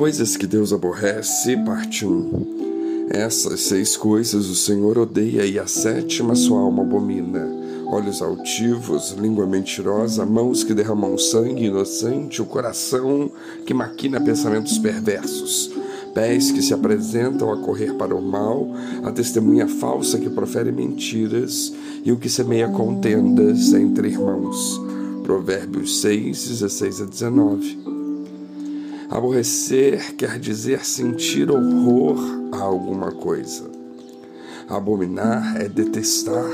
Coisas que Deus aborrece, parte 1. Essas seis coisas o Senhor odeia e a sétima sua alma abomina. Olhos altivos, língua mentirosa, mãos que derramam sangue inocente, o coração que maquina pensamentos perversos, pés que se apresentam a correr para o mal, a testemunha falsa que profere mentiras e o que semeia contendas entre irmãos. Provérbios 6, 16 a 19. Aborrecer quer dizer sentir horror a alguma coisa. Abominar é detestar.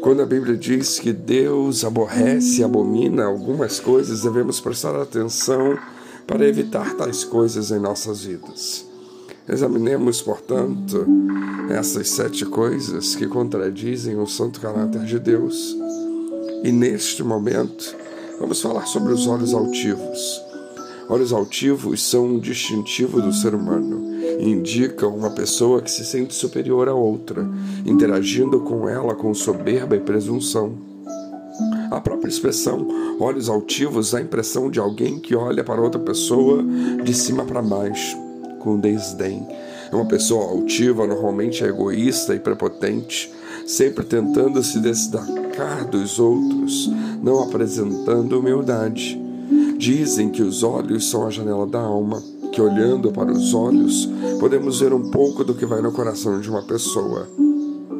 Quando a Bíblia diz que Deus aborrece e abomina algumas coisas, devemos prestar atenção para evitar tais coisas em nossas vidas. Examinemos, portanto, essas sete coisas que contradizem o santo caráter de Deus. E neste momento, vamos falar sobre os olhos altivos. Olhos altivos são um distintivo do ser humano. Indicam uma pessoa que se sente superior a outra, interagindo com ela com soberba e presunção. A própria expressão olhos altivos dá a impressão de alguém que olha para outra pessoa de cima para baixo, com desdém. É uma pessoa altiva, normalmente é egoísta e prepotente, sempre tentando se destacar dos outros, não apresentando humildade. Dizem que os olhos são a janela da alma, que olhando para os olhos podemos ver um pouco do que vai no coração de uma pessoa.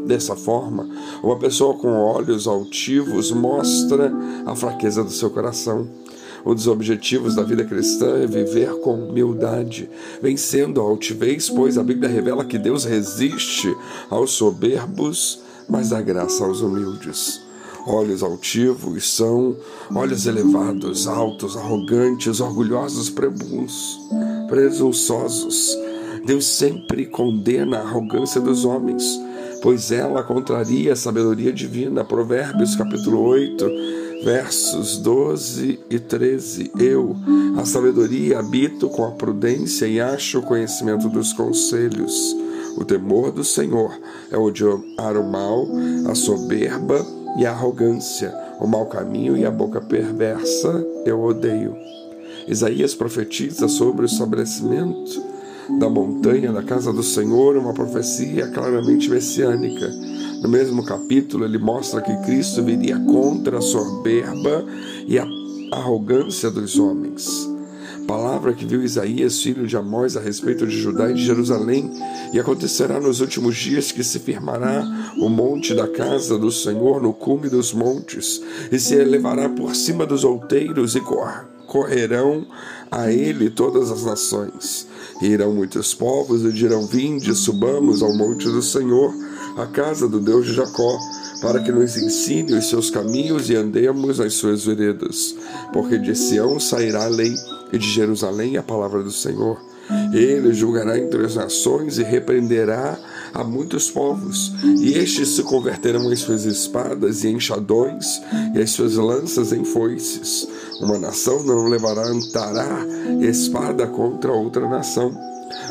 Dessa forma, uma pessoa com olhos altivos mostra a fraqueza do seu coração. Um dos objetivos da vida cristã é viver com humildade, vencendo a altivez, pois a Bíblia revela que Deus resiste aos soberbos, mas dá graça aos humildes. Olhos altivos são olhos elevados, altos, arrogantes, orgulhosos, presunçosos. Deus sempre condena a arrogância dos homens, pois ela contraria a sabedoria divina. Provérbios capítulo 8, versos 12 e 13. Eu, a sabedoria, habito com a prudência e acho o conhecimento dos conselhos. O temor do Senhor é odiar o mal, a soberba e a arrogância, o mau caminho e a boca perversa eu odeio. Isaías profetiza sobre o estabelecimento da montanha da casa do Senhor, uma profecia claramente messiânica. No mesmo capítulo, ele mostra que Cristo viria contra a soberba e a arrogância dos homens palavra que viu Isaías, filho de Amós, a respeito de Judá e de Jerusalém. E acontecerá nos últimos dias que se firmará o monte da casa do Senhor no cume dos montes, e se elevará por cima dos outeiros, e correrão a ele todas as nações. E irão muitos povos e dirão: Vinde, subamos ao monte do Senhor, a casa do Deus de Jacó para que nos ensine os seus caminhos e andemos nas suas veredas. Porque de Sião sairá a lei, e de Jerusalém a palavra do Senhor. Ele julgará entre as nações e repreenderá a muitos povos, e estes se converterão em suas espadas e enxadões, e as suas lanças em foices. Uma nação não levará antará espada contra outra nação,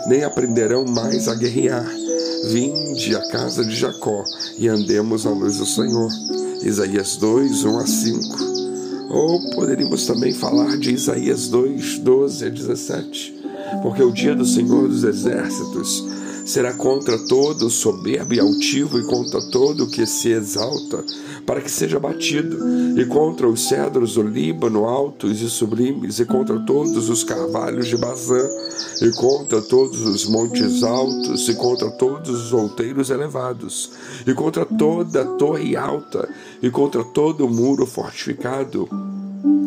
nem aprenderão mais a guerrear Vinde à casa de Jacó e andemos à luz do Senhor. Isaías 2, 1 a 5. Ou poderíamos também falar de Isaías 2, 12 a 17. Porque o dia do Senhor dos Exércitos será contra todo soberbo e altivo e contra todo o que se exalta, para que seja batido, e contra os cedros do Líbano altos e sublimes, e contra todos os carvalhos de Bazã, e contra todos os montes altos, e contra todos os outeiros elevados, e contra toda a torre alta, e contra todo o muro fortificado,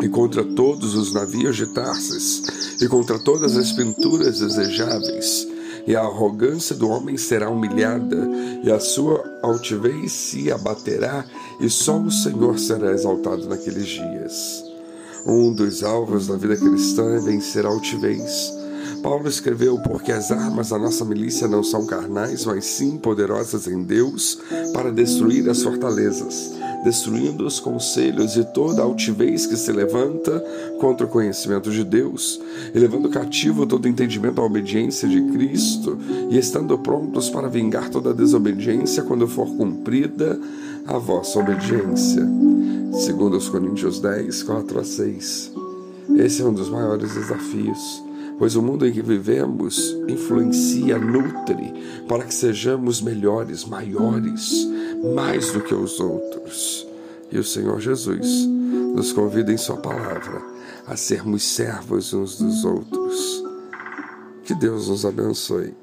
e contra todos os navios de Tarsis, e contra todas as pinturas desejáveis, e a arrogância do homem será humilhada, e a sua altivez se abaterá, e só o Senhor será exaltado naqueles dias. Um dos alvos da vida cristã é vencer a altivez. Paulo escreveu: Porque as armas da nossa milícia não são carnais, mas sim poderosas em Deus para destruir as fortalezas destruindo os conselhos e toda altivez que se levanta contra o conhecimento de Deus, e levando cativo todo entendimento à obediência de Cristo, e estando prontos para vingar toda desobediência quando for cumprida a vossa obediência. Segundo os Coríntios 10, 4 a 6. Esse é um dos maiores desafios pois o mundo em que vivemos influencia, nutre, para que sejamos melhores, maiores, mais do que os outros. E o Senhor Jesus nos convida em Sua palavra a sermos servos uns dos outros. Que Deus nos abençoe.